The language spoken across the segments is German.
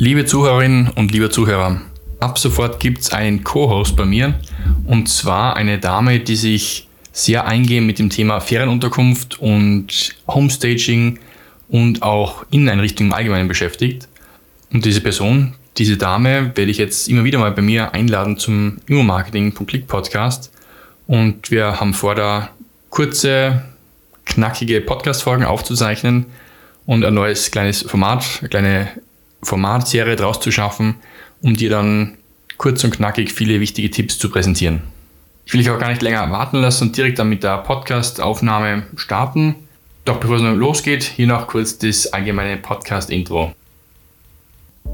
Liebe Zuhörerinnen und liebe Zuhörer, ab sofort gibt es einen Co-Host bei mir und zwar eine Dame, die sich sehr eingehend mit dem Thema Ferienunterkunft und Homestaging und auch Inneneinrichtungen im Allgemeinen beschäftigt. Und diese Person, diese Dame, werde ich jetzt immer wieder mal bei mir einladen zum Immomarketing.click Podcast. Und wir haben vor, da kurze, knackige Podcast-Folgen aufzuzeichnen und ein neues kleines Format, eine kleine Formatserie draus zu schaffen, um dir dann kurz und knackig viele wichtige Tipps zu präsentieren. Ich will dich auch gar nicht länger warten lassen und direkt dann mit der Podcast-Aufnahme starten. Doch bevor es losgeht, hier noch kurz das allgemeine Podcast-Intro.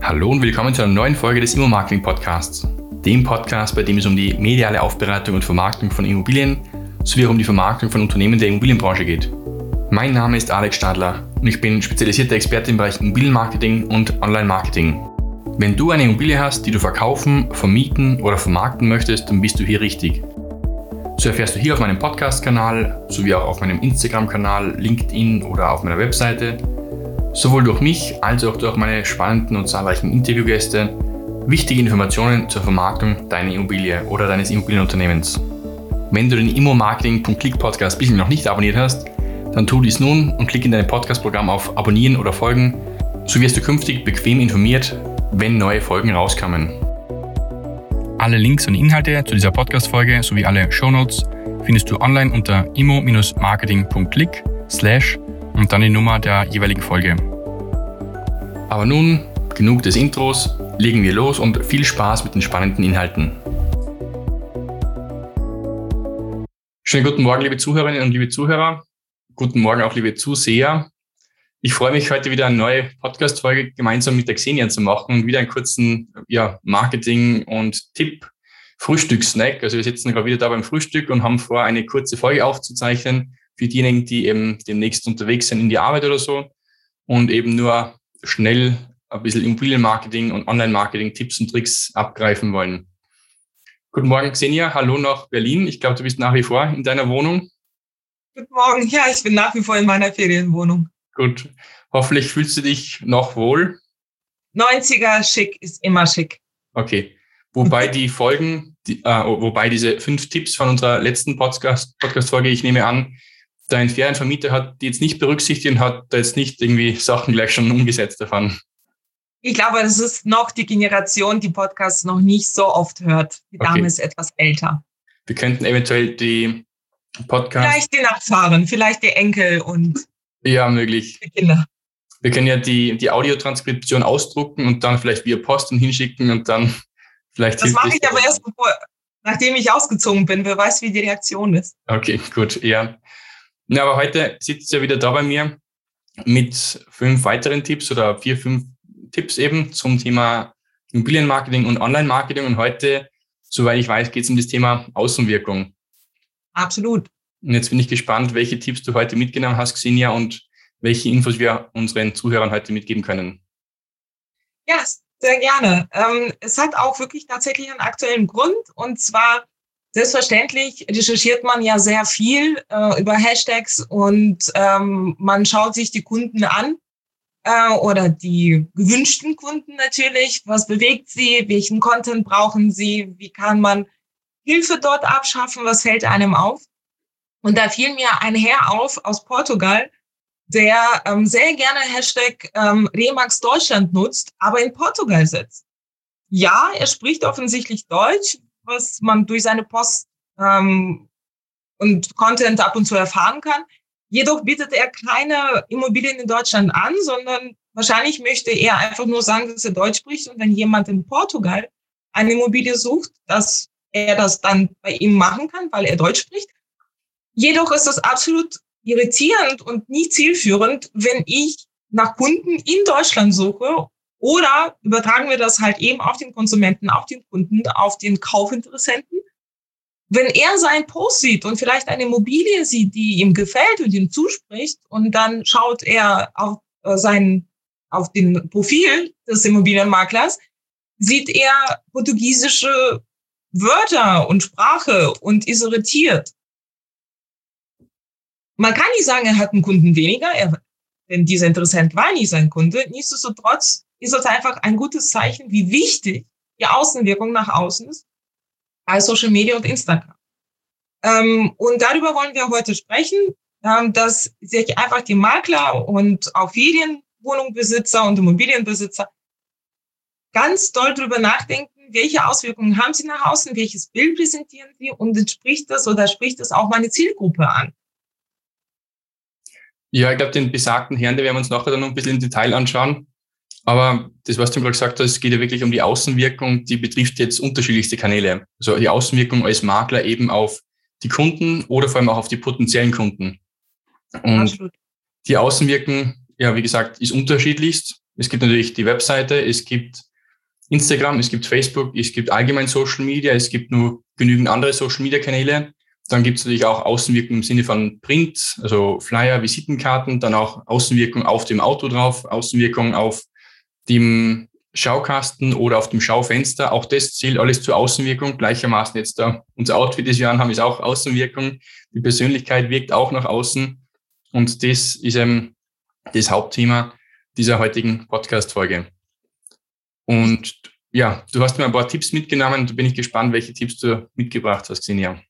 Hallo und willkommen zu einer neuen Folge des Immo-Marketing Podcasts. Dem Podcast, bei dem es um die mediale Aufbereitung und Vermarktung von Immobilien sowie auch um die Vermarktung von Unternehmen der Immobilienbranche geht. Mein Name ist Alex Stadler und ich bin spezialisierter Experte im Bereich Immobilienmarketing und Online-Marketing. Wenn du eine Immobilie hast, die du verkaufen, vermieten oder vermarkten möchtest, dann bist du hier richtig. So erfährst du hier auf meinem Podcast-Kanal sowie auch auf meinem Instagram-Kanal, LinkedIn oder auf meiner Webseite sowohl durch mich als auch durch meine spannenden und zahlreichen Interviewgäste wichtige Informationen zur Vermarktung deiner Immobilie oder deines Immobilienunternehmens. Wenn du den Immo-Marketing.click Podcast bisher noch nicht abonniert hast, dann tu dies nun und klick in dein Podcast-Programm auf Abonnieren oder Folgen, so wirst du künftig bequem informiert, wenn neue Folgen rauskommen. Alle Links und Inhalte zu dieser Podcast-Folge sowie alle Shownotes findest du online unter immo-marketing.click slash und dann die Nummer der jeweiligen Folge. Aber nun, genug des Intros, legen wir los und viel Spaß mit den spannenden Inhalten. Schönen guten Morgen, liebe Zuhörerinnen und liebe Zuhörer. Guten Morgen auch, liebe Zuseher. Ich freue mich, heute wieder eine neue Podcast-Folge gemeinsam mit der Xenia zu machen und wieder einen kurzen ja, Marketing- und Tipp Frühstückssnack. Also wir sitzen gerade wieder da beim Frühstück und haben vor, eine kurze Folge aufzuzeichnen für diejenigen, die eben demnächst unterwegs sind in die Arbeit oder so und eben nur schnell ein bisschen Immobilienmarketing und Online-Marketing Tipps und Tricks abgreifen wollen. Guten Morgen, Xenia. Hallo nach Berlin. Ich glaube, du bist nach wie vor in deiner Wohnung. Guten Morgen. Ja, ich bin nach wie vor in meiner Ferienwohnung. Gut. Hoffentlich fühlst du dich noch wohl. 90er schick ist immer schick. Okay. Wobei die Folgen, die, äh, wobei diese fünf Tipps von unserer letzten Podcast-Folge, Podcast ich nehme an, dein Ferienvermieter hat die jetzt nicht berücksichtigt und hat da jetzt nicht irgendwie Sachen gleich schon umgesetzt davon. Ich glaube, das ist noch die Generation, die Podcasts noch nicht so oft hört. Die Dame okay. ist etwas älter. Wir könnten eventuell die Podcasts. Vielleicht die Nachfahren, vielleicht die Enkel und ja, möglich. die Kinder. Wir können ja die, die Audiotranskription ausdrucken und dann vielleicht via Post hinschicken und dann vielleicht. Das mache ich aber erst, bevor, nachdem ich ausgezogen bin. Wer weiß, wie die Reaktion ist. Okay, gut, ja. Ja, aber heute sitzt ja wieder da bei mir mit fünf weiteren Tipps oder vier, fünf Tipps eben zum Thema Immobilienmarketing und Online-Marketing. Und heute, soweit ich weiß, geht es um das Thema Außenwirkung. Absolut. Und jetzt bin ich gespannt, welche Tipps du heute mitgenommen hast, Xenia, und welche Infos wir unseren Zuhörern heute mitgeben können. Ja, sehr gerne. Ähm, es hat auch wirklich tatsächlich einen aktuellen Grund. Und zwar Selbstverständlich recherchiert man ja sehr viel äh, über Hashtags und ähm, man schaut sich die Kunden an äh, oder die gewünschten Kunden natürlich. Was bewegt sie? Welchen Content brauchen sie? Wie kann man Hilfe dort abschaffen? Was fällt einem auf? Und da fiel mir ein Herr auf aus Portugal, der ähm, sehr gerne Hashtag ähm, Remax Deutschland nutzt, aber in Portugal sitzt. Ja, er spricht offensichtlich Deutsch, was man durch seine Post ähm, und Content ab und zu erfahren kann. Jedoch bietet er keine Immobilien in Deutschland an, sondern wahrscheinlich möchte er einfach nur sagen, dass er Deutsch spricht und wenn jemand in Portugal eine Immobilie sucht, dass er das dann bei ihm machen kann, weil er Deutsch spricht. Jedoch ist das absolut irritierend und nie zielführend, wenn ich nach Kunden in Deutschland suche oder übertragen wir das halt eben auf den Konsumenten, auf den Kunden, auf den Kaufinteressenten. Wenn er seinen Post sieht und vielleicht eine Immobilie sieht, die ihm gefällt und ihm zuspricht, und dann schaut er auf äh, sein, auf den Profil des Immobilienmaklers, sieht er portugiesische Wörter und Sprache und ist irritiert. Man kann nicht sagen, er hat einen Kunden weniger, er denn dieser Interessent war nie sein Kunde. Nichtsdestotrotz ist das einfach ein gutes Zeichen, wie wichtig die Außenwirkung nach außen ist bei Social Media und Instagram. Ähm, und darüber wollen wir heute sprechen, ähm, dass sich einfach die Makler und auch Ferienwohnungsbesitzer und Immobilienbesitzer ganz doll darüber nachdenken, welche Auswirkungen haben sie nach außen, welches Bild präsentieren sie und entspricht das oder spricht das auch meine Zielgruppe an. Ja, ich glaube, den besagten Herrn, den werden wir uns nachher dann noch ein bisschen im Detail anschauen. Aber das, was du gerade gesagt hast, geht ja wirklich um die Außenwirkung, die betrifft jetzt unterschiedlichste Kanäle. Also die Außenwirkung als Makler eben auf die Kunden oder vor allem auch auf die potenziellen Kunden. Und Absolut. die Außenwirkung, ja, wie gesagt, ist unterschiedlichst. Es gibt natürlich die Webseite, es gibt Instagram, es gibt Facebook, es gibt allgemein Social Media, es gibt nur genügend andere Social Media Kanäle. Dann gibt es natürlich auch Außenwirkung im Sinne von Print, also Flyer, Visitenkarten, dann auch Außenwirkung auf dem Auto drauf, Außenwirkung auf dem Schaukasten oder auf dem Schaufenster. Auch das zählt alles zur Außenwirkung. Gleichermaßen jetzt da unser Outfit, das wir haben, ist auch Außenwirkung. Die Persönlichkeit wirkt auch nach außen. Und das ist eben das Hauptthema dieser heutigen Podcast-Folge. Und ja, du hast mir ein paar Tipps mitgenommen. Da bin ich gespannt, welche Tipps du mitgebracht hast, Xenia.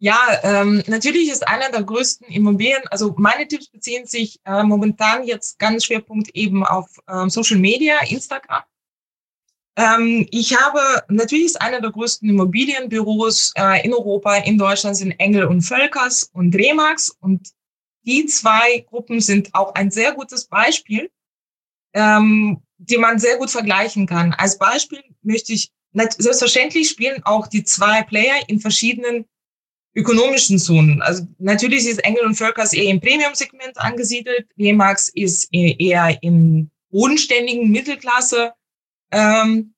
Ja, ähm, natürlich ist einer der größten Immobilien, also meine Tipps beziehen sich äh, momentan jetzt ganz Schwerpunkt eben auf ähm, Social Media, Instagram. Ähm, ich habe, natürlich ist einer der größten Immobilienbüros äh, in Europa, in Deutschland sind Engel und Völkers und Remax und die zwei Gruppen sind auch ein sehr gutes Beispiel, ähm, die man sehr gut vergleichen kann. Als Beispiel möchte ich, selbstverständlich spielen auch die zwei Player in verschiedenen ökonomischen Zonen. Also natürlich ist Engel und Völkers eher im Premium-Segment angesiedelt. Remax ist eher im bodenständigen Mittelklasse ähm,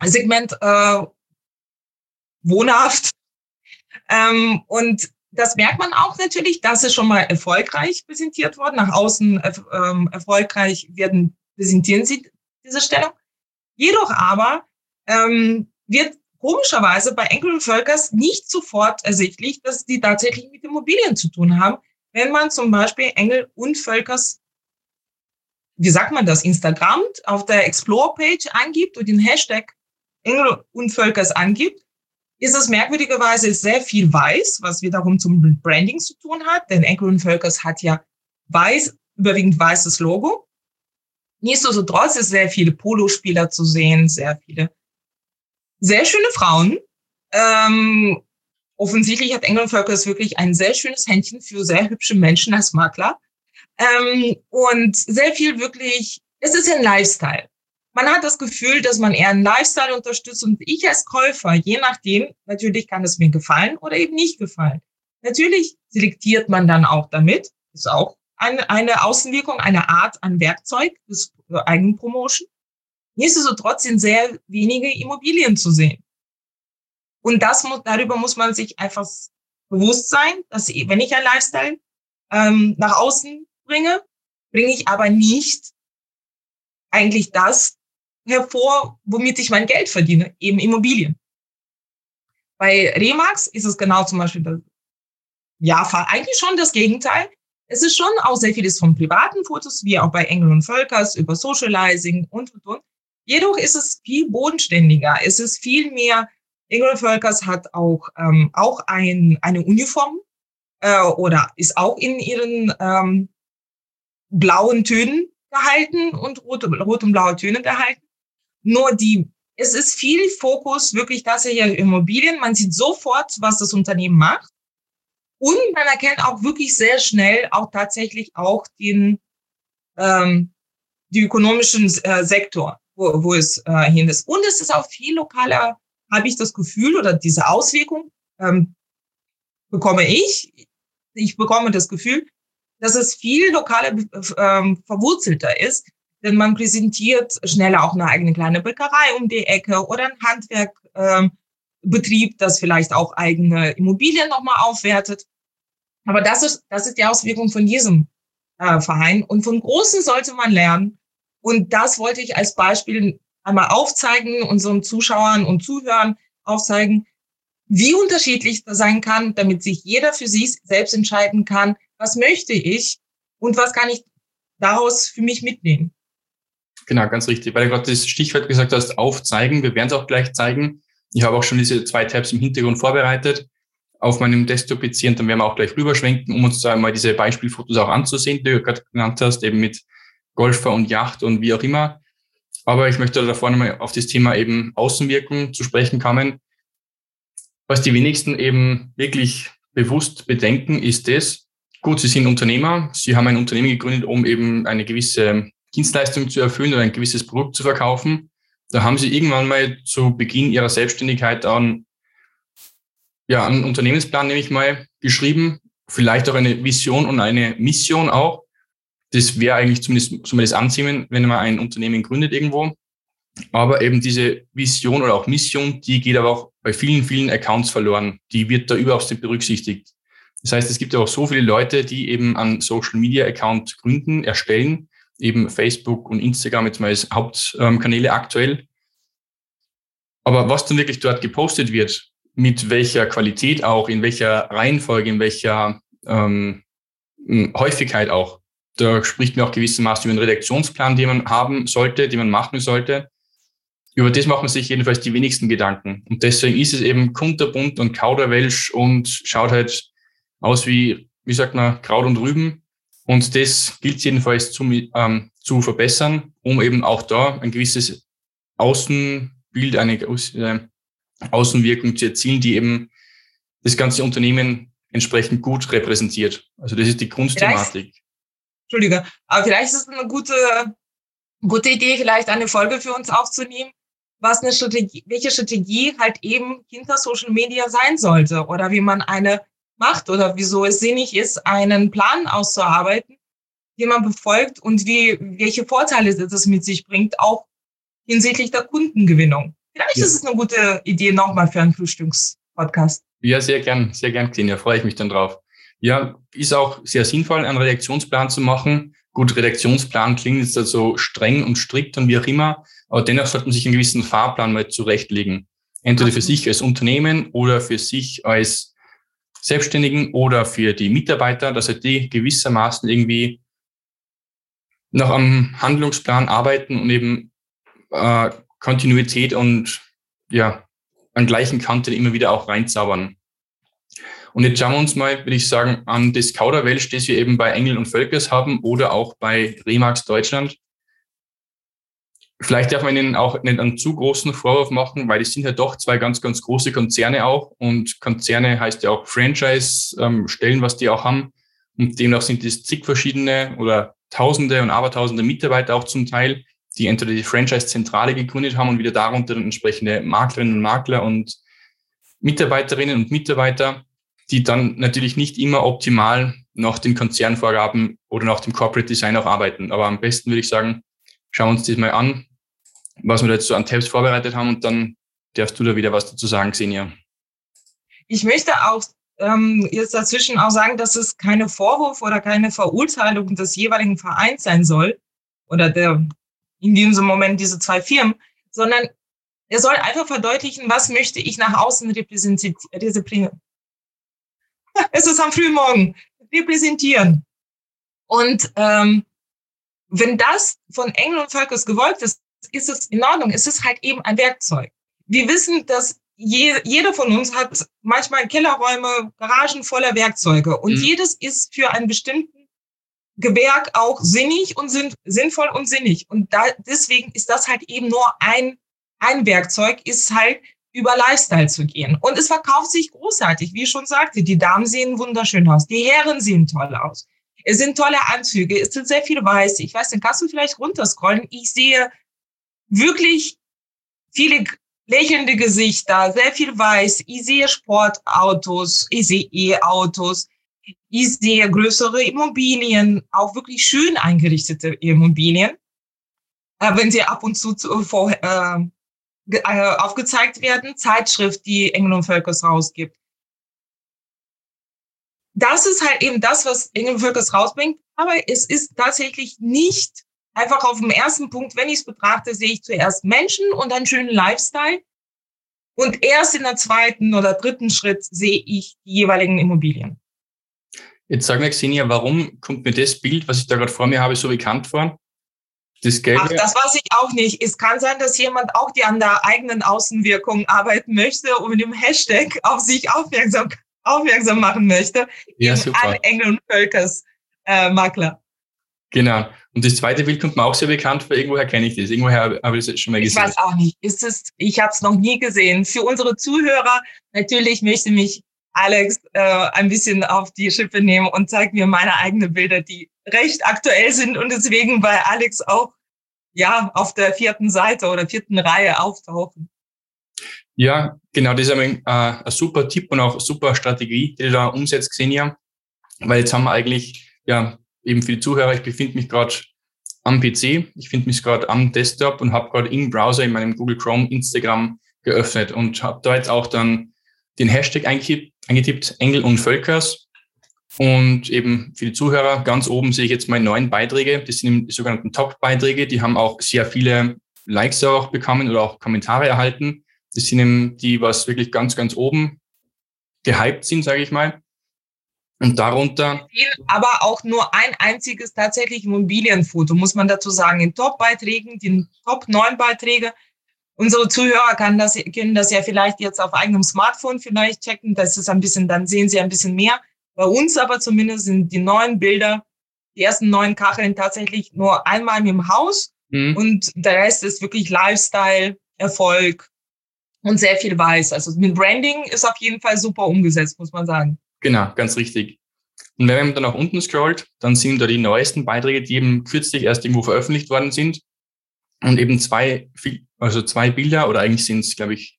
äh, wohnhaft. Ähm, und das merkt man auch natürlich, das ist schon mal erfolgreich präsentiert worden. Nach außen äh, erfolgreich werden präsentieren sie diese Stellung. Jedoch aber ähm, wird komischerweise bei Enkel und Völkers nicht sofort ersichtlich, dass die tatsächlich mit Immobilien zu tun haben. Wenn man zum Beispiel Engel und Völkers, wie sagt man das, Instagram auf der Explore-Page angibt und den Hashtag Engel und Völkers angibt, ist es merkwürdigerweise sehr viel weiß, was wiederum zum Branding zu tun hat, denn Engel und Völkers hat ja weiß, überwiegend weißes Logo. Nichtsdestotrotz ist sehr viele Polospieler zu sehen, sehr viele sehr schöne Frauen. Ähm, offensichtlich hat England Völkers wirklich ein sehr schönes Händchen für sehr hübsche Menschen als Makler. Ähm, und sehr viel wirklich, es ist ein Lifestyle. Man hat das Gefühl, dass man eher einen Lifestyle unterstützt und ich als Käufer, je nachdem, natürlich kann es mir gefallen oder eben nicht gefallen. Natürlich selektiert man dann auch damit, ist auch eine, eine Außenwirkung, eine Art an Werkzeug des Eigenpromotion. Nichtsdestotrotz sind sehr wenige Immobilien zu sehen. Und das muss, darüber muss man sich einfach bewusst sein, dass wenn ich ein Lifestyle ähm, nach außen bringe, bringe ich aber nicht eigentlich das hervor, womit ich mein Geld verdiene, eben Immobilien. Bei Remax ist es genau zum Beispiel ja, eigentlich schon das Gegenteil. Es ist schon auch sehr vieles von privaten Fotos, wie auch bei Engel und Völkers, über Socializing und, und, und. Jedoch ist es viel bodenständiger. Es ist viel mehr, Ingrid Völkers hat auch, ähm, auch ein, eine Uniform äh, oder ist auch in ihren ähm, blauen Tönen gehalten und rote, rot und blaue Töne gehalten. Nur die, es ist viel Fokus wirklich tatsächlich Immobilien. Man sieht sofort, was das Unternehmen macht. Und man erkennt auch wirklich sehr schnell auch tatsächlich auch den, ähm, die ökonomischen äh, Sektor wo, wo es äh, hin ist. Und es ist auch viel lokaler, habe ich das Gefühl, oder diese Auswirkung ähm, bekomme ich. Ich bekomme das Gefühl, dass es viel lokaler ähm, verwurzelter ist, denn man präsentiert schneller auch eine eigene kleine Bäckerei um die Ecke oder ein Handwerkbetrieb, ähm, das vielleicht auch eigene Immobilien nochmal aufwertet. Aber das ist, das ist die Auswirkung von diesem äh, Verein. Und von Großen sollte man lernen, und das wollte ich als Beispiel einmal aufzeigen, unseren Zuschauern und Zuhörern aufzeigen, wie unterschiedlich das sein kann, damit sich jeder für sich selbst entscheiden kann, was möchte ich und was kann ich daraus für mich mitnehmen. Genau, ganz richtig. Weil du gerade das Stichwort gesagt hast, aufzeigen. Wir werden es auch gleich zeigen. Ich habe auch schon diese zwei Tabs im Hintergrund vorbereitet auf meinem Desktop-PC und dann werden wir auch gleich rüberschwenken, um uns da mal diese Beispielfotos auch anzusehen, die du gerade genannt hast, eben mit Golfer und Yacht und wie auch immer. Aber ich möchte da vorne mal auf das Thema eben Außenwirkung zu sprechen kommen. Was die wenigsten eben wirklich bewusst bedenken, ist das, gut, sie sind Unternehmer, sie haben ein Unternehmen gegründet, um eben eine gewisse Dienstleistung zu erfüllen oder ein gewisses Produkt zu verkaufen. Da haben sie irgendwann mal zu Beginn ihrer Selbstständigkeit an ja, einen Unternehmensplan nehme ich mal geschrieben, vielleicht auch eine Vision und eine Mission auch. Das wäre eigentlich zumindest, zumindest anziehen, wenn man ein Unternehmen gründet irgendwo. Aber eben diese Vision oder auch Mission, die geht aber auch bei vielen, vielen Accounts verloren. Die wird da überhaupt nicht berücksichtigt. Das heißt, es gibt ja auch so viele Leute, die eben einen Social Media Account gründen, erstellen, eben Facebook und Instagram jetzt mal als Hauptkanäle aktuell. Aber was dann wirklich dort gepostet wird, mit welcher Qualität auch, in welcher Reihenfolge, in welcher ähm, Häufigkeit auch. Da spricht mir auch gewissermaßen über einen Redaktionsplan, den man haben sollte, den man machen sollte. Über das machen sich jedenfalls die wenigsten Gedanken. Und deswegen ist es eben kunterbunt und kauderwelsch und schaut halt aus wie, wie sagt man, Kraut und Rüben. Und das gilt jedenfalls zu, ähm, zu verbessern, um eben auch da ein gewisses Außenbild, eine, äh, Außenwirkung zu erzielen, die eben das ganze Unternehmen entsprechend gut repräsentiert. Also das ist die Grundthematik. Entschuldige, aber vielleicht ist es eine gute, gute Idee, vielleicht eine Folge für uns aufzunehmen, was eine Strategie, welche Strategie halt eben hinter Social Media sein sollte oder wie man eine macht oder wieso es sinnig ist, einen Plan auszuarbeiten, den man befolgt und wie, welche Vorteile das mit sich bringt, auch hinsichtlich der Kundengewinnung. Vielleicht ja. ist es eine gute Idee nochmal für einen Frühstückspodcast. Ja, sehr gern, sehr gern, Xenia. Freue ich mich dann drauf. Ja, ist auch sehr sinnvoll, einen Redaktionsplan zu machen. Gut, Redaktionsplan klingt jetzt also streng und strikt und wie auch immer, aber dennoch sollte man sich einen gewissen Fahrplan mal zurechtlegen. Entweder für sich als Unternehmen oder für sich als Selbstständigen oder für die Mitarbeiter, dass halt die gewissermaßen irgendwie noch am Handlungsplan arbeiten und eben äh, Kontinuität und ja, an gleichen Kanten immer wieder auch reinzaubern. Und jetzt schauen wir uns mal, würde ich sagen, an das Kauderwelsch, das wir eben bei Engel und Völkers haben oder auch bei Remax Deutschland. Vielleicht darf man ihnen auch nicht einen zu großen Vorwurf machen, weil die sind ja doch zwei ganz, ganz große Konzerne auch. Und Konzerne heißt ja auch Franchise-Stellen, ähm, was die auch haben. Und demnach sind es zig verschiedene oder Tausende und Abertausende Mitarbeiter auch zum Teil, die entweder die Franchise-Zentrale gegründet haben und wieder darunter entsprechende Maklerinnen und Makler und Mitarbeiterinnen und Mitarbeiter, die dann natürlich nicht immer optimal nach den Konzernvorgaben oder nach dem Corporate Design auch arbeiten. Aber am besten würde ich sagen, schauen wir uns das mal an, was wir da jetzt so an Tabs vorbereitet haben und dann darfst du da wieder was dazu sagen, Xenia. Ich möchte auch ähm, jetzt dazwischen auch sagen, dass es keine Vorwurf oder keine Verurteilung des jeweiligen Vereins sein soll oder der in diesem Moment diese zwei Firmen, sondern er soll einfach verdeutlichen, was möchte ich nach außen repräsentieren. Es ist am frühen Morgen. Repräsentieren. Und ähm, wenn das von Engel und Völkers gewollt ist, ist es in Ordnung. Es ist halt eben ein Werkzeug. Wir wissen, dass je, jeder von uns hat manchmal Kellerräume, Garagen voller Werkzeuge und mhm. jedes ist für einen bestimmten Gewerk auch sinnig und sinn, sinnvoll und sinnig. Und da, deswegen ist das halt eben nur ein, ein Werkzeug, ist halt über Lifestyle zu gehen. Und es verkauft sich großartig, wie ich schon sagte. Die Damen sehen wunderschön aus, die Herren sehen toll aus. Es sind tolle Anzüge, es sind sehr viel weiß. Ich weiß, den kannst du vielleicht runterscrollen. Ich sehe wirklich viele lächelnde Gesichter, sehr viel weiß. Ich sehe Sportautos, ich sehe E-Autos, ich sehe größere Immobilien, auch wirklich schön eingerichtete Immobilien, äh, wenn sie ab und zu, zu vor, äh, äh, aufgezeigt werden, Zeitschrift, die Engel und Völkers rausgibt. Das ist halt eben das, was Engel Völkers rausbringt, aber es ist tatsächlich nicht einfach auf dem ersten Punkt, wenn ich es betrachte, sehe ich zuerst Menschen und einen schönen Lifestyle. Und erst in der zweiten oder dritten Schritt sehe ich die jeweiligen Immobilien. Jetzt sag mir, Xenia, warum kommt mir das Bild, was ich da gerade vor mir habe, so bekannt vor? Das Gelbe. Ach, das weiß ich auch nicht. Es kann sein, dass jemand auch die an der eigenen Außenwirkung arbeiten möchte und mit dem Hashtag auf sich aufmerksam, aufmerksam machen möchte. Ja, super. An Engel und Völkers äh, Makler. Genau. Und das zweite Bild kommt mir auch sehr bekannt vor. Irgendwoher kenne ich das. Irgendwoher habe ich das schon mal gesehen. Ich weiß auch nicht. Ist es, ich habe es noch nie gesehen. Für unsere Zuhörer, natürlich möchte mich Alex äh, ein bisschen auf die Schippe nehmen und zeigt mir meine eigenen Bilder, die recht aktuell sind und deswegen bei Alex auch ja auf der vierten Seite oder vierten Reihe auftauchen. Ja, genau, das ist ein, äh, ein super Tipp und auch super Strategie, die du da umsetzt, Xenia. Weil jetzt haben wir eigentlich, ja, eben für die Zuhörer, ich befinde mich gerade am PC, ich finde mich gerade am Desktop und habe gerade im Browser in meinem Google Chrome Instagram geöffnet und habe da jetzt auch dann den Hashtag eingetippt, eingetippt Engel und Völkers und eben für die Zuhörer, ganz oben sehe ich jetzt meine neuen Beiträge. Das sind die sogenannten Top-Beiträge. Die haben auch sehr viele Likes auch bekommen oder auch Kommentare erhalten. Das sind eben die, was wirklich ganz, ganz oben gehypt sind, sage ich mal. Und darunter. Aber auch nur ein einziges tatsächlich Immobilienfoto, muss man dazu sagen. In Top-Beiträgen, die Top 9 Beiträge. Unsere Zuhörer können das, können das ja vielleicht jetzt auf eigenem Smartphone vielleicht checken. Das ist ein bisschen, dann sehen sie ein bisschen mehr. Bei uns aber zumindest sind die neuen Bilder, die ersten neun Kacheln tatsächlich nur einmal im Haus mhm. und der Rest ist wirklich Lifestyle, Erfolg und sehr viel weiß. Also mit Branding ist auf jeden Fall super umgesetzt, muss man sagen. Genau, ganz richtig. Und wenn man dann nach unten scrollt, dann sind da die neuesten Beiträge, die eben kürzlich erst irgendwo veröffentlicht worden sind. Und eben zwei, also zwei Bilder, oder eigentlich sind es, glaube ich,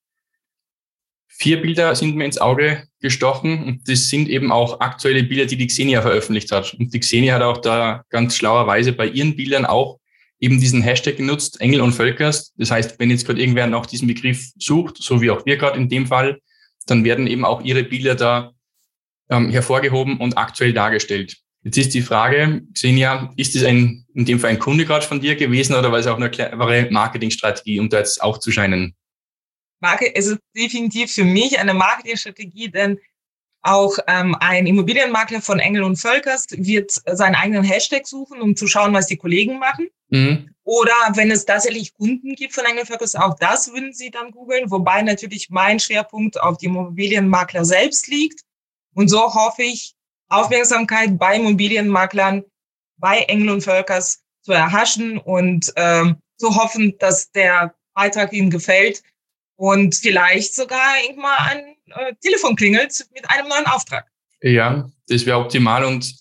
Vier Bilder sind mir ins Auge gestochen und das sind eben auch aktuelle Bilder, die die Xenia veröffentlicht hat. Und die Xenia hat auch da ganz schlauerweise bei ihren Bildern auch eben diesen Hashtag genutzt, Engel und Völkers. Das heißt, wenn jetzt gerade irgendwer nach diesem Begriff sucht, so wie auch wir gerade in dem Fall, dann werden eben auch ihre Bilder da ähm, hervorgehoben und aktuell dargestellt. Jetzt ist die Frage, Xenia, ist es ein, in dem Fall ein Kunde gerade von dir gewesen oder war es auch eine clevere Marketingstrategie, um da jetzt auch zu scheinen? Marke, es ist definitiv für mich eine Marketingstrategie, denn auch ähm, ein Immobilienmakler von Engel und Völkers wird seinen eigenen Hashtag suchen, um zu schauen, was die Kollegen machen. Mhm. Oder wenn es tatsächlich Kunden gibt von Engel und Völkers, auch das würden sie dann googeln, wobei natürlich mein Schwerpunkt auf die Immobilienmakler selbst liegt. Und so hoffe ich, Aufmerksamkeit bei Immobilienmaklern, bei Engel und Völkers zu erhaschen und ähm, zu hoffen, dass der Beitrag ihnen gefällt und vielleicht sogar irgendwann ein äh, Telefon klingelt mit einem neuen Auftrag. Ja, das wäre optimal. Und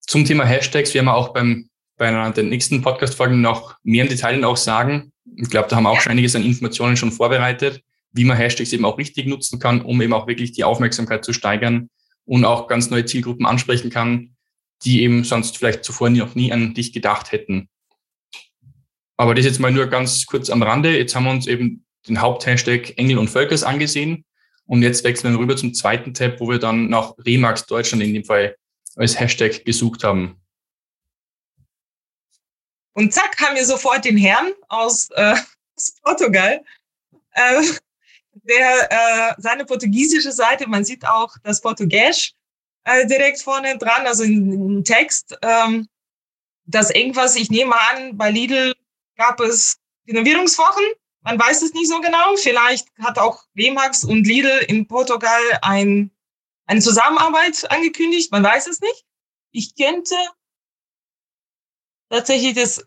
zum Thema Hashtags wir auch beim, bei einer der nächsten Podcast-Folgen noch mehr im Detail auch sagen. Ich glaube, da haben wir auch schon einiges an Informationen schon vorbereitet, wie man Hashtags eben auch richtig nutzen kann, um eben auch wirklich die Aufmerksamkeit zu steigern und auch ganz neue Zielgruppen ansprechen kann, die eben sonst vielleicht zuvor noch nie an dich gedacht hätten. Aber das jetzt mal nur ganz kurz am Rande. Jetzt haben wir uns eben den Haupthashtag Engel und Völkers angesehen. Und jetzt wechseln wir rüber zum zweiten Tab, wo wir dann nach Remax Deutschland in dem Fall als Hashtag gesucht haben. Und zack, haben wir sofort den Herrn aus, äh, aus Portugal, äh, der äh, seine portugiesische Seite, man sieht auch das Portugiesisch äh, direkt vorne dran, also im Text, ähm, dass irgendwas, ich nehme an, bei Lidl gab es Renovierungswochen man weiß es nicht so genau. Vielleicht hat auch Remax und Lidl in Portugal ein, eine Zusammenarbeit angekündigt. Man weiß es nicht. Ich könnte tatsächlich das,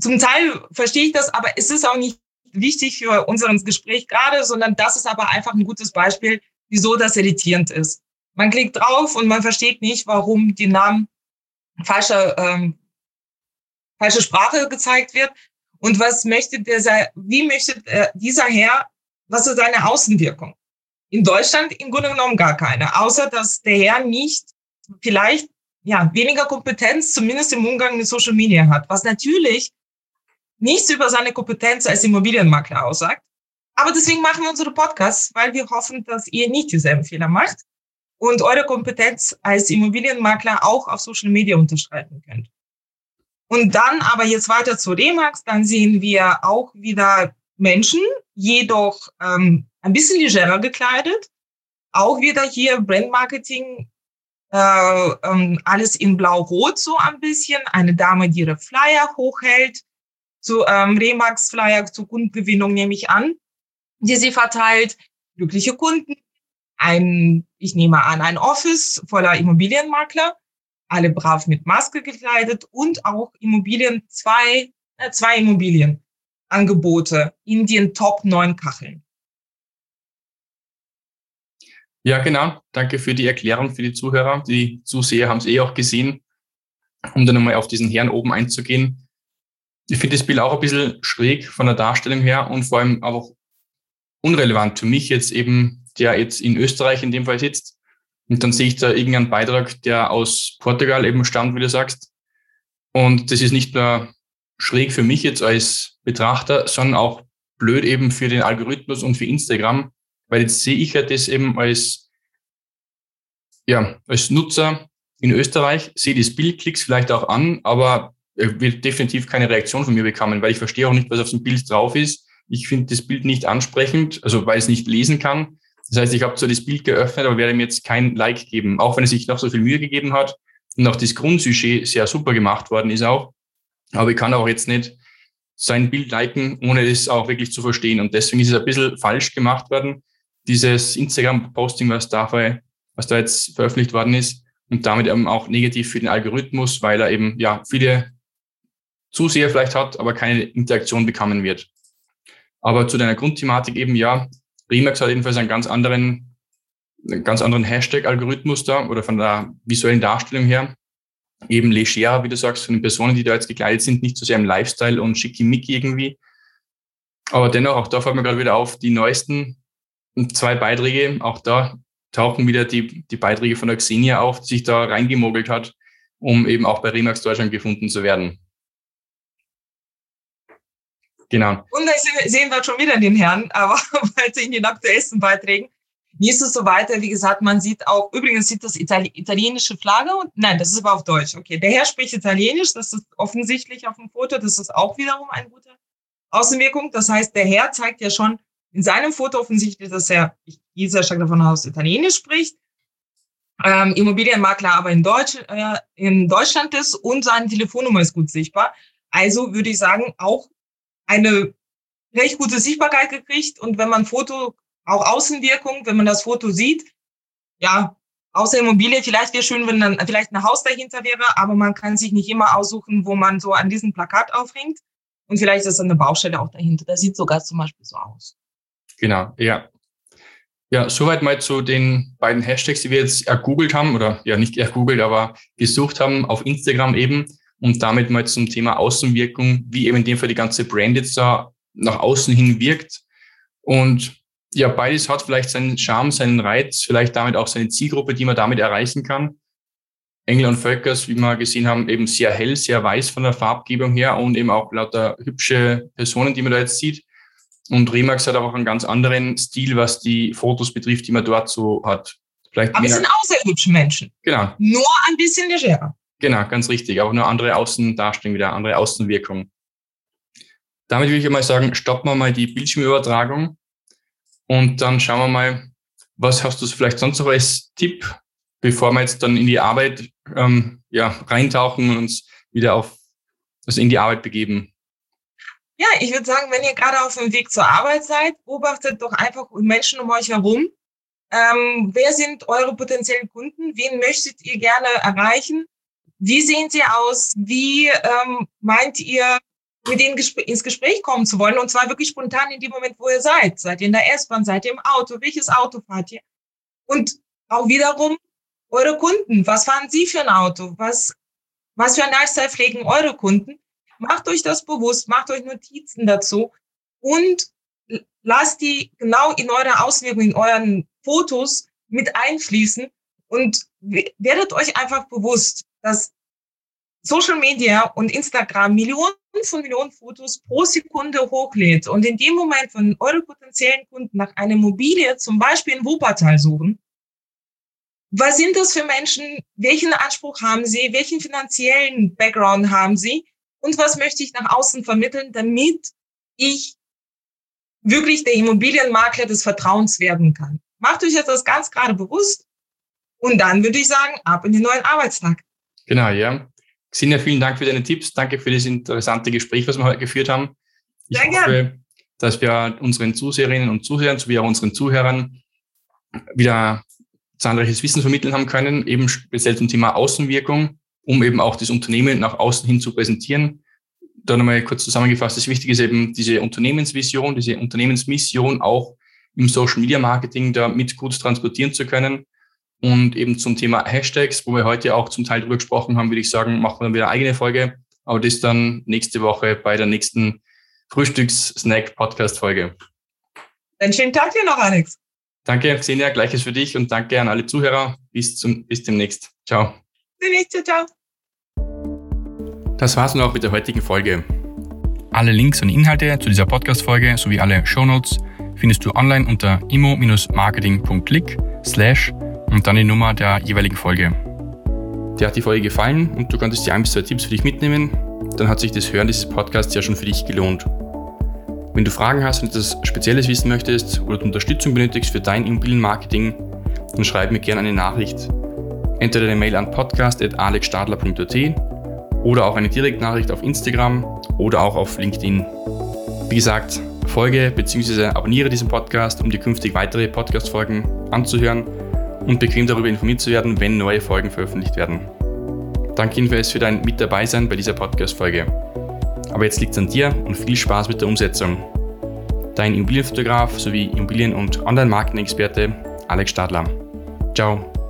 zum Teil verstehe ich das, aber es ist auch nicht wichtig für unser Gespräch gerade, sondern das ist aber einfach ein gutes Beispiel, wieso das irritierend ist. Man klickt drauf und man versteht nicht, warum die Namen falsche, ähm, falsche Sprache gezeigt wird. Und was möchte dieser, wie möchte äh, dieser Herr, was ist seine Außenwirkung? In Deutschland im Grunde genommen gar keine, außer dass der Herr nicht vielleicht ja weniger Kompetenz, zumindest im Umgang mit Social Media hat, was natürlich nichts über seine Kompetenz als Immobilienmakler aussagt. Aber deswegen machen wir unsere Podcasts, weil wir hoffen, dass ihr nicht dieselben Fehler macht und eure Kompetenz als Immobilienmakler auch auf Social Media unterstreiten könnt. Und dann aber jetzt weiter zu Remax, dann sehen wir auch wieder Menschen, jedoch ähm, ein bisschen legerer gekleidet. Auch wieder hier Brandmarketing äh, ähm, alles in blau-rot so ein bisschen. Eine Dame, die ihre Flyer hochhält, zu ähm, Remax-Flyer zur Kundengewinnung nehme ich an, die sie verteilt. Glückliche Kunden, ein, ich nehme an, ein Office voller Immobilienmakler, alle brav mit Maske gekleidet und auch Immobilien, zwei, äh, zwei Immobilienangebote in den Top 9 Kacheln. Ja, genau. Danke für die Erklärung für die Zuhörer. Die Zuseher haben es eh auch gesehen. Um dann nochmal auf diesen Herrn oben einzugehen. Ich finde das Bild auch ein bisschen schräg von der Darstellung her und vor allem auch unrelevant für mich jetzt eben, der jetzt in Österreich in dem Fall sitzt. Und dann sehe ich da irgendeinen Beitrag, der aus Portugal eben stammt, wie du sagst. Und das ist nicht nur schräg für mich jetzt als Betrachter, sondern auch blöd eben für den Algorithmus und für Instagram, weil jetzt sehe ich ja das eben als, ja, als Nutzer in Österreich, sehe das Bild, klick's vielleicht auch an, aber wird definitiv keine Reaktion von mir bekommen, weil ich verstehe auch nicht, was auf dem Bild drauf ist. Ich finde das Bild nicht ansprechend, also weil ich es nicht lesen kann. Das heißt, ich habe so das Bild geöffnet, aber werde ihm jetzt kein Like geben, auch wenn er sich noch so viel Mühe gegeben hat und auch das Grundsujet sehr super gemacht worden ist auch. Aber ich kann auch jetzt nicht sein Bild liken, ohne das auch wirklich zu verstehen. Und deswegen ist es ein bisschen falsch gemacht worden dieses Instagram-Posting, was da, was da jetzt veröffentlicht worden ist und damit eben auch negativ für den Algorithmus, weil er eben ja viele Zuseher vielleicht hat, aber keine Interaktion bekommen wird. Aber zu deiner Grundthematik eben ja, Remax hat jedenfalls einen ganz anderen, einen ganz anderen Hashtag-Algorithmus da oder von der visuellen Darstellung her. Eben leger, wie du sagst, von den Personen, die da jetzt gekleidet sind, nicht so sehr im Lifestyle und schickimicki irgendwie. Aber dennoch, auch da fällt mir gerade wieder auf, die neuesten zwei Beiträge. Auch da tauchen wieder die, die Beiträge von der Xenia auf, die sich da reingemogelt hat, um eben auch bei Remax Deutschland gefunden zu werden. Genau. Und da sehen wir schon wieder den Herrn, aber weiter in den aktuellsten Beiträgen. Wie ist es so weiter? Wie gesagt, man sieht auch, übrigens sieht das Itali italienische Flagge und nein, das ist aber auf Deutsch. Okay, der Herr spricht Italienisch, das ist offensichtlich auf dem Foto, das ist auch wiederum eine gute Außenwirkung. Das heißt, der Herr zeigt ja schon in seinem Foto offensichtlich, dass er, ich gehe sehr stark davon aus, Italienisch spricht, ähm, Immobilienmakler aber in, Deutsch, äh, in Deutschland ist und seine Telefonnummer ist gut sichtbar. Also würde ich sagen, auch eine recht gute Sichtbarkeit gekriegt. Und wenn man Foto, auch Außenwirkung, wenn man das Foto sieht, ja, außer Immobilie, vielleicht wäre schön, wenn dann vielleicht ein Haus dahinter wäre, aber man kann sich nicht immer aussuchen, wo man so an diesem Plakat aufhängt. Und vielleicht ist eine Baustelle auch dahinter. Das sieht sogar zum Beispiel so aus. Genau, ja. Ja, soweit mal zu den beiden Hashtags, die wir jetzt ergoogelt haben, oder ja, nicht ergoogelt, aber gesucht haben auf Instagram eben und damit mal zum Thema Außenwirkung, wie eben in dem Fall die ganze Brand jetzt da nach außen hin wirkt. Und ja, beides hat vielleicht seinen Charme, seinen Reiz, vielleicht damit auch seine Zielgruppe, die man damit erreichen kann. Engel und Völkers, wie wir gesehen haben, eben sehr hell, sehr weiß von der Farbgebung her und eben auch lauter hübsche Personen, die man da jetzt sieht. Und Remax hat auch einen ganz anderen Stil, was die Fotos betrifft, die man dort so hat. Vielleicht Aber es sind auch sehr hübsche Menschen. Genau. Nur ein bisschen legerer. Genau, ganz richtig. Auch nur andere Außendarstellung, wieder andere Außenwirkung. Damit würde ich mal sagen, stoppen wir mal die Bildschirmübertragung und dann schauen wir mal, was hast du vielleicht sonst noch als Tipp, bevor wir jetzt dann in die Arbeit ähm, ja, reintauchen und uns wieder auf also in die Arbeit begeben. Ja, ich würde sagen, wenn ihr gerade auf dem Weg zur Arbeit seid, beobachtet doch einfach Menschen um euch herum. Ähm, wer sind eure potenziellen Kunden? Wen möchtet ihr gerne erreichen? Wie sehen sie aus? Wie ähm, meint ihr, mit denen ins Gespräch kommen zu wollen? Und zwar wirklich spontan in dem Moment, wo ihr seid. Seid ihr in der S-Bahn? Seid ihr im Auto? Welches Auto fahrt ihr? Und auch wiederum eure Kunden. Was fahren sie für ein Auto? Was, was für ein Lifestyle pflegen eure Kunden? Macht euch das bewusst, macht euch Notizen dazu und lasst die genau in eure Auswirkung, in euren Fotos mit einfließen und werdet euch einfach bewusst, dass Social Media und Instagram Millionen von Millionen Fotos pro Sekunde hochlädt und in dem Moment, wenn eure potenziellen Kunden nach einer Immobilie zum Beispiel in Wuppertal suchen, was sind das für Menschen? Welchen Anspruch haben sie? Welchen finanziellen Background haben sie? Und was möchte ich nach außen vermitteln, damit ich wirklich der Immobilienmakler des Vertrauens werden kann. Macht euch das ganz gerade bewusst Und dann würde ich sagen, ab in den neuen Arbeitstag. Genau, ja. Xenia, vielen Dank für deine Tipps. Danke für das interessante Gespräch, was wir heute geführt haben. Ich Sehr hoffe, gern. dass wir unseren Zuseherinnen und Zuhörern sowie auch unseren Zuhörern wieder zahlreiches Wissen vermitteln haben können, eben speziell zum Thema Außenwirkung, um eben auch das Unternehmen nach außen hin zu präsentieren. Da nochmal kurz zusammengefasst, das Wichtige ist eben diese Unternehmensvision, diese Unternehmensmission auch im Social Media Marketing da mit gut transportieren zu können. Und eben zum Thema Hashtags, wo wir heute auch zum Teil drüber gesprochen haben, würde ich sagen, machen wir dann wieder eine eigene Folge. Aber das dann nächste Woche bei der nächsten Frühstücks-Snack-Podcast-Folge. Einen schönen Tag dir noch, Alex. Danke, Xenia, gleiches für dich und danke an alle Zuhörer. Bis, zum, bis demnächst. Ciao. Demnächst, ciao. Das war's nun auch mit der heutigen Folge. Alle Links und Inhalte zu dieser Podcast-Folge sowie alle Shownotes findest du online unter immo-marketing.click slash und dann die Nummer der jeweiligen Folge. Dir hat die Folge gefallen und du konntest dir ein bis zwei Tipps für dich mitnehmen, dann hat sich das Hören dieses Podcasts ja schon für dich gelohnt. Wenn du Fragen hast und etwas Spezielles wissen möchtest oder du Unterstützung benötigst für dein Immobilienmarketing, dann schreib mir gerne eine Nachricht. Entweder eine Mail an podcast.alexstadler.at oder auch eine Direktnachricht auf Instagram oder auch auf LinkedIn. Wie gesagt, folge bzw. abonniere diesen Podcast, um dir künftig weitere Podcast-Folgen anzuhören und bequem darüber informiert zu werden, wenn neue Folgen veröffentlicht werden. Danke jedenfalls für dein Mit dabei sein bei dieser Podcast-Folge. Aber jetzt liegt es an dir und viel Spaß mit der Umsetzung. Dein Immobilienfotograf sowie Immobilien- und Online-Marketing-Experte Alex Stadler. Ciao.